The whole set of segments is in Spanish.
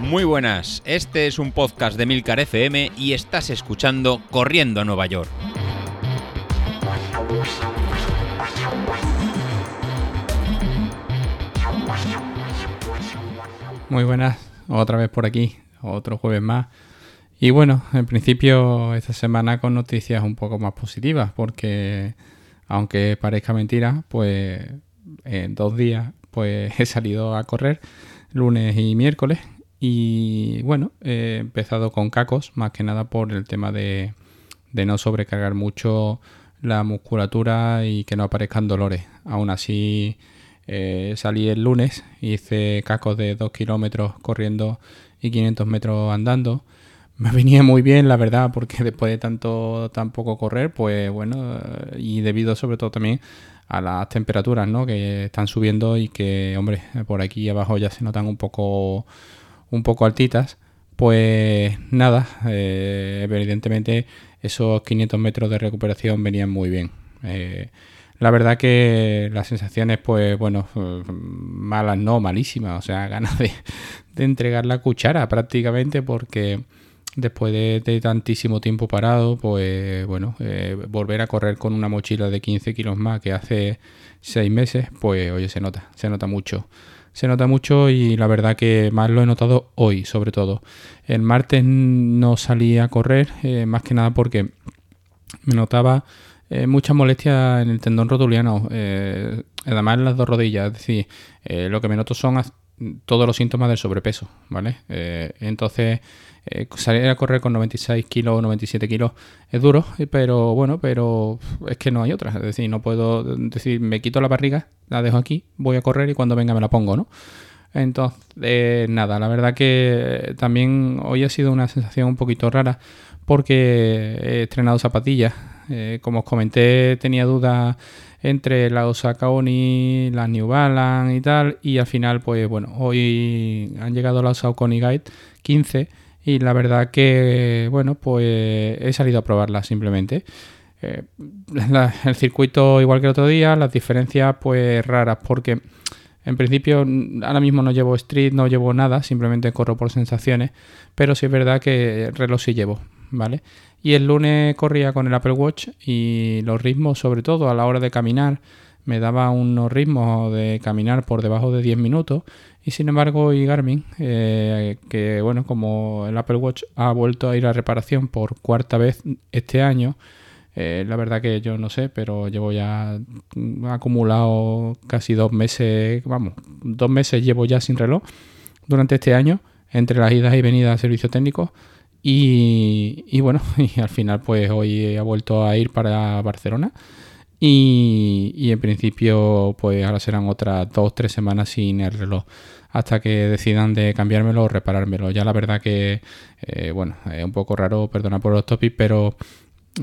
Muy buenas, este es un podcast de Milcar FM y estás escuchando Corriendo a Nueva York. Muy buenas, otra vez por aquí, otro jueves más. Y bueno, en principio esta semana con noticias un poco más positivas, porque aunque parezca mentira, pues en dos días pues he salido a correr lunes y miércoles y bueno, he empezado con cacos, más que nada por el tema de, no sobrecargar mucho la musculatura y que no aparezcan dolores. Aún así, eh, salí el lunes, hice cacos de 2 kilómetros corriendo y 500 metros andando. Me venía muy bien, la verdad, porque después de tanto tan poco correr, pues bueno, y debido sobre todo también a las temperaturas, ¿no? Que están subiendo y que, hombre, por aquí abajo ya se notan un poco un poco altitas, pues nada, eh, evidentemente esos 500 metros de recuperación venían muy bien. Eh, la verdad que las sensaciones, pues bueno, malas no, malísimas. O sea, ganas de, entregar la cuchara prácticamente porque después de, tantísimo tiempo parado, pues bueno, eh, volver a correr con una mochila de 15 kilos más que hace 6 meses, pues oye, se nota, se nota mucho se nota mucho y la verdad que más lo he notado hoy, sobre todo. El martes no salí a correr, eh, más que nada porque me notaba eh, mucha molestia en el tendón rotuliano, eh, además en las dos rodillas, es decir, lo que me noto son todos los síntomas del sobrepeso, ¿vale? entonces eh, salir a correr con 96 kilos o 97 kilos es duro, eh, pero bueno, pero es que no hay otra. Es decir, no puedo decir, me quito la barriga, la dejo aquí, voy a correr y cuando venga me la pongo, ¿no? Entonces, nada, la verdad que también hoy ha sido una sensación un poquito rara porque he estrenado zapatillas. Eh, como os comenté, tenía dudas entre la Osaka Oni, las New Balance y tal. Y al final, pues bueno, hoy han llegado las Osaka Oni Guide 15 y la verdad que, bueno, pues he salido a probarla simplemente. Eh, el circuito igual que el otro día, las diferencias pues raras porque en principio ahora mismo no llevo street, no llevo nada, simplemente corro por sensaciones, pero sí es verdad que reloj sí llevo, ¿vale? Y el lunes corría con el Apple Watch y los ritmos, sobre todo a la hora de caminar, me daba unos ritmos de caminar por debajo de 10 minutos y sin embargo y Garmin, eh, que bueno, como el Apple Watch ha vuelto a ir a reparación por cuarta vez este año, eh, la verdad que yo no sé, pero llevo ya acumulado casi dos meses, vamos, dos meses llevo ya sin reloj durante este año, entre las idas y venidas a servicios técnicos. Y, y bueno, y al final pues hoy ha vuelto a ir para Barcelona y, en principio, pues ahora serán otras dos, tres semanas sin el reloj hasta que decidan de cambiármelo o reparármelo. Ya la verdad que, eh, bueno, es un poco raro, perdona por los topics, pero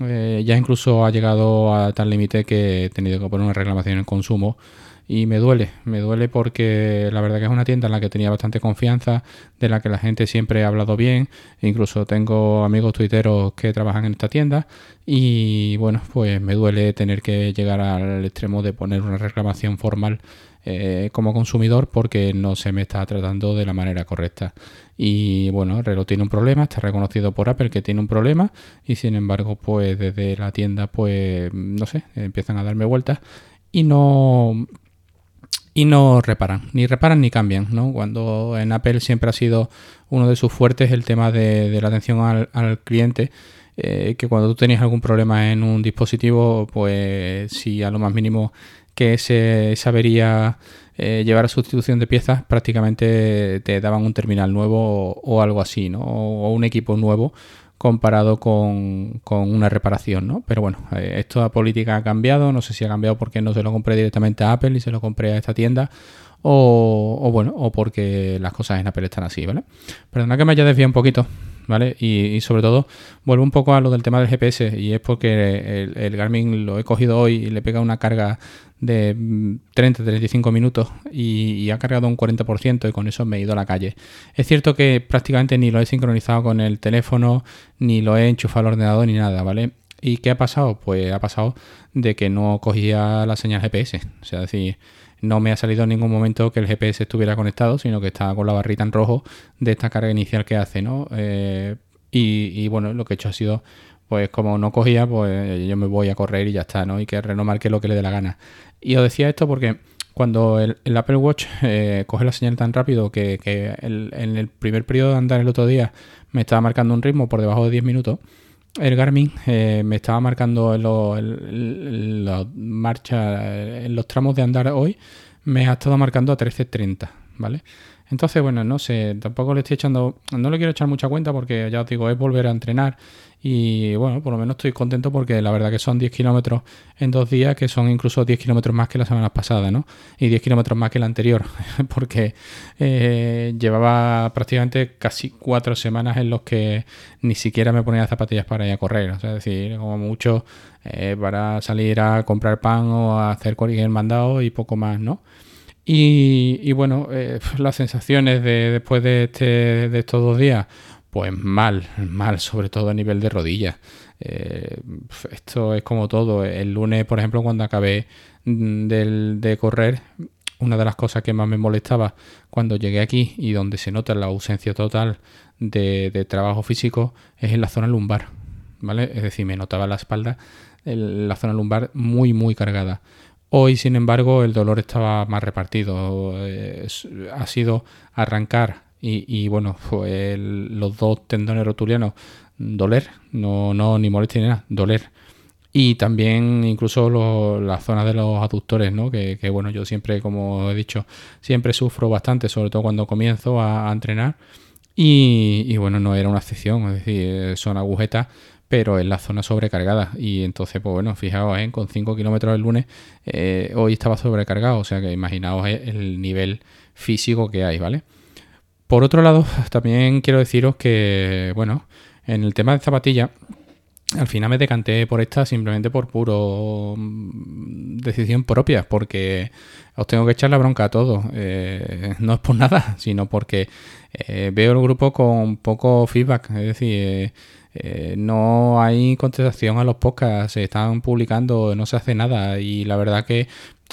eh, ya incluso ha llegado a tal límite que he tenido que poner una reclamación en consumo y me duele, me duele porque la verdad que es una tienda en la que tenía bastante confianza, de la que la gente siempre ha hablado bien, incluso tengo amigos tuiteros que trabajan en esta tienda y bueno, pues me duele tener que llegar al extremo de poner una reclamación formal eh, como consumidor porque no se me está tratando de la manera correcta. Y bueno, el reloj tiene un problema, está reconocido por Apple que tiene un problema y sin embargo pues desde la tienda pues no sé, empiezan a darme vueltas y no y no reparan, ni reparan ni cambian, ¿no? Cuando en Apple siempre ha sido uno de sus fuertes el tema de, la atención al, cliente, eh, que cuando tú tenías algún problema en un dispositivo, pues si a lo más mínimo que se sabería eh, llevar a sustitución de piezas, prácticamente te daban un terminal nuevo o, algo así, ¿no? o un equipo nuevo comparado con, una reparación, ¿no? Pero bueno, eh, esta política ha cambiado, no sé si ha cambiado porque no se lo compré directamente a Apple y se lo compré a esta tienda, o, bueno, o porque las cosas en Apple están así, ¿vale? Perdona que me haya desviado un poquito, ¿vale? Y, sobre todo, vuelvo un poco a lo del tema del GPS, y es porque el, Garmin lo he cogido hoy y le pega una carga de 30-35 minutos y, ha cargado un 40% y con eso me he ido a la calle. Es cierto que prácticamente ni lo he sincronizado con el teléfono, ni lo he enchufado al ordenador, ni nada, ¿vale? ¿Y qué ha pasado? Pues ha pasado de que no cogía la señal GPS. O sea, decir, no me ha salido en ningún momento que el GPS estuviera conectado, sino que estaba con la barrita en rojo de esta carga inicial que hace, ¿no? Eh, y, bueno, lo que he hecho ha sido, pues como no cogía, pues yo me voy a correr y ya está, ¿no? Y que renomar que lo que le dé la gana. Y os decía esto porque cuando el, Apple Watch eh, coge la señal tan rápido que, en el primer periodo de andar el otro día me estaba marcando un ritmo por debajo de 10 minutos, el Garmin eh, me estaba marcando en los, marcha, en los tramos de andar hoy, me ha estado marcando a 13.30, ¿vale? Entonces, bueno, no sé, tampoco le estoy echando, no le quiero echar mucha cuenta porque ya os digo, es volver a entrenar y bueno, por lo menos estoy contento porque la verdad que son 10 kilómetros en dos días, que son incluso 10 kilómetros más que la semana pasada, ¿no? Y 10 kilómetros más que la anterior, porque eh, llevaba prácticamente casi cuatro semanas en los que ni siquiera me ponía zapatillas para ir a correr, o sea, es decir, como mucho eh, para salir a comprar pan o a hacer cualquier mandado y poco más, ¿no? Y, bueno, eh, las sensaciones de, después de, este, de estos dos días, pues mal, mal, sobre todo a nivel de rodillas. Eh, esto es como todo. El lunes, por ejemplo, cuando acabé mm, de correr, una de las cosas que más me molestaba cuando llegué aquí y donde se nota la ausencia total de, trabajo físico es en la zona lumbar. ¿Vale? Es decir, me notaba la espalda, la zona lumbar muy, muy cargada. Hoy, sin embargo, el dolor estaba más repartido. ha sido arrancar y, bueno, fue los dos tendones rotulianos doler, no, no ni molestia ni nada, doler. Y también incluso la zona de los aductores, ¿no? Que, bueno, yo siempre, como he dicho, siempre sufro bastante, sobre todo cuando comienzo a, entrenar. Y, y, bueno, no era una excepción, es decir, son agujetas pero en la zona sobrecargada. Y entonces, pues bueno, fijaos, ¿eh? con 5 kilómetros el lunes, eh, hoy estaba sobrecargado, o sea que imaginaos eh, el nivel físico que hay, ¿vale? Por otro lado, también quiero deciros que, bueno, en el tema de zapatillas, al final me decanté por esta simplemente por puro mm, decisión propia, porque os tengo que echar la bronca a todos. no es por nada, sino porque veo el grupo con poco feedback. Es decir, no hay contestación a los podcasts, se están publicando, no se hace nada y la verdad que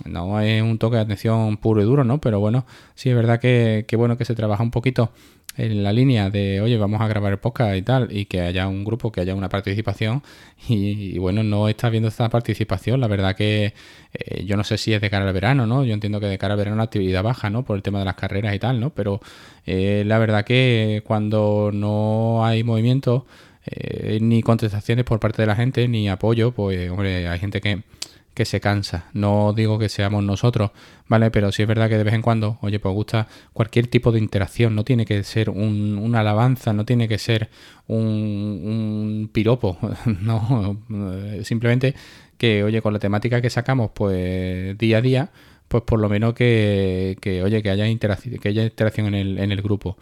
no es un toque de atención puro y duro, ¿no? Pero bueno, sí es verdad que, bueno que se trabaja un poquito en la línea de, oye, vamos a grabar el podcast y tal, y que haya un grupo, que haya una participación, y, bueno, no está viendo esta participación, la verdad que eh, yo no sé si es de cara al verano, ¿no? Yo entiendo que de cara al verano la actividad baja, ¿no? Por el tema de las carreras y tal, ¿no? Pero eh, la verdad que cuando no hay movimiento, eh, ni contestaciones por parte de la gente, ni apoyo, pues hombre, hay gente que, que se cansa. No digo que seamos nosotros, ¿vale? Pero sí es verdad que de vez en cuando, oye, pues gusta cualquier tipo de interacción. No tiene que ser un, una alabanza, no tiene que ser un, un piropo, no. Simplemente que, oye, con la temática que sacamos, pues día a día, pues por lo menos que, que oye, que haya interacción, que haya interacción en el, en el grupo.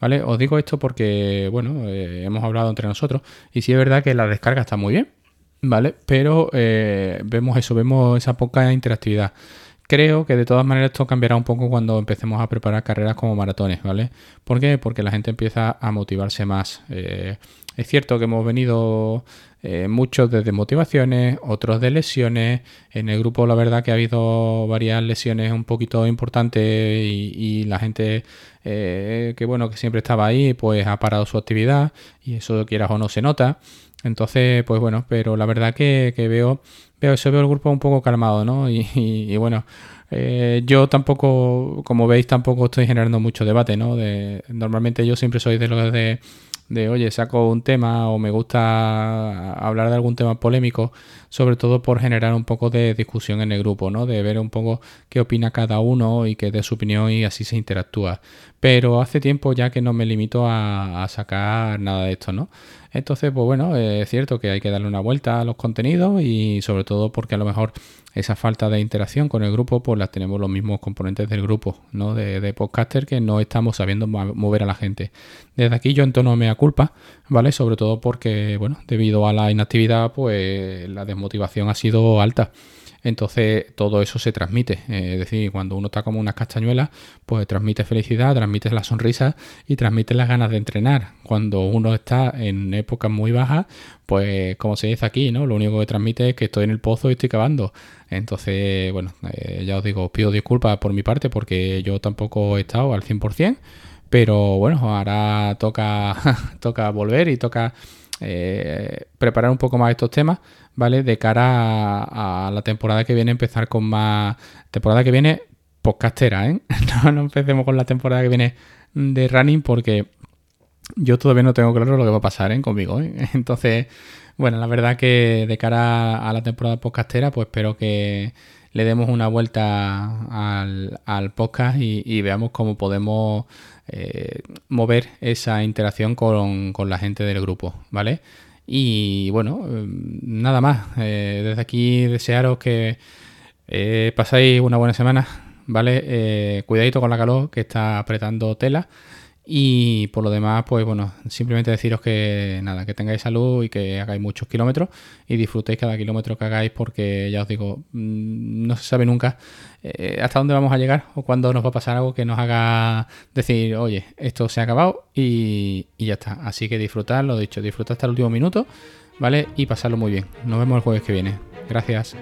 ¿Vale? Os digo esto porque, bueno, eh, hemos hablado entre nosotros y sí es verdad que la descarga está muy bien, ¿vale? Pero eh, vemos eso, vemos esa poca interactividad. Creo que de todas maneras esto cambiará un poco cuando empecemos a preparar carreras como maratones, ¿vale? ¿Por qué? Porque la gente empieza a motivarse más. Eh, es cierto que hemos venido eh, muchos de desmotivaciones, otros de lesiones. En el grupo la verdad que ha habido varias lesiones un poquito importantes y, la gente eh, que bueno que siempre estaba ahí pues ha parado su actividad y eso quieras o no se nota. Entonces pues bueno, pero la verdad que, veo veo eso veo el grupo un poco calmado, ¿no? Y, bueno. Eh, yo tampoco, como veis, tampoco estoy generando mucho debate, ¿no? Normalmente yo siempre soy de los de de, oye, saco un tema o me gusta hablar de algún tema polémico, sobre todo por generar un poco de discusión en el grupo, ¿no? De ver un poco qué opina cada uno y que dé su opinión y así se interactúa. Pero hace tiempo ya que no me limito a, a sacar nada de esto, ¿no? Entonces, pues bueno, es cierto que hay que darle una vuelta a los contenidos y sobre todo porque a lo mejor esa falta de interacción con el grupo, pues las tenemos los mismos componentes del grupo, ¿no? De, podcaster que no estamos sabiendo mover a la gente. Desde aquí yo entono mea culpa, ¿vale? Sobre todo porque, bueno, debido a la inactividad, pues la desmotivación ha sido alta. Entonces todo eso se transmite. Eh, es decir, cuando uno está como unas castañuelas, pues transmite felicidad, transmite la sonrisa y transmite las ganas de entrenar. Cuando uno está en épocas muy bajas, pues como se dice aquí, ¿no? Lo único que transmite es que estoy en el pozo y estoy cavando. Entonces, bueno, eh, ya os digo, pido disculpas por mi parte porque yo tampoco he estado al 100%, pero bueno, ahora toca, toca volver y toca eh, preparar un poco más estos temas, ¿vale? De cara a, la temporada que viene, empezar con más. Temporada que viene, podcastera, ¿eh? No, no empecemos con la temporada que viene de running porque yo todavía no tengo claro lo que va a pasar ¿eh? conmigo. ¿eh? Entonces, bueno, la verdad que de cara a la temporada podcastera, pues espero que le demos una vuelta al, podcast y, veamos cómo podemos eh, mover esa interacción con, la gente del grupo, ¿vale? Y bueno, nada más. Eh, desde aquí desearos que eh, pasáis una buena semana, ¿vale? cuidadito con la calor que está apretando tela. Y por lo demás, pues bueno, simplemente deciros que nada, que tengáis salud y que hagáis muchos kilómetros y disfrutéis cada kilómetro que hagáis porque ya os digo, mm, no se sabe nunca eh, hasta dónde vamos a llegar o cuándo nos va a pasar algo que nos haga decir, oye, esto se ha acabado y, y ya está. Así que disfrutad, lo dicho, disfrutad hasta el último minuto, ¿vale? Y pasarlo muy bien. Nos vemos el jueves que viene. Gracias.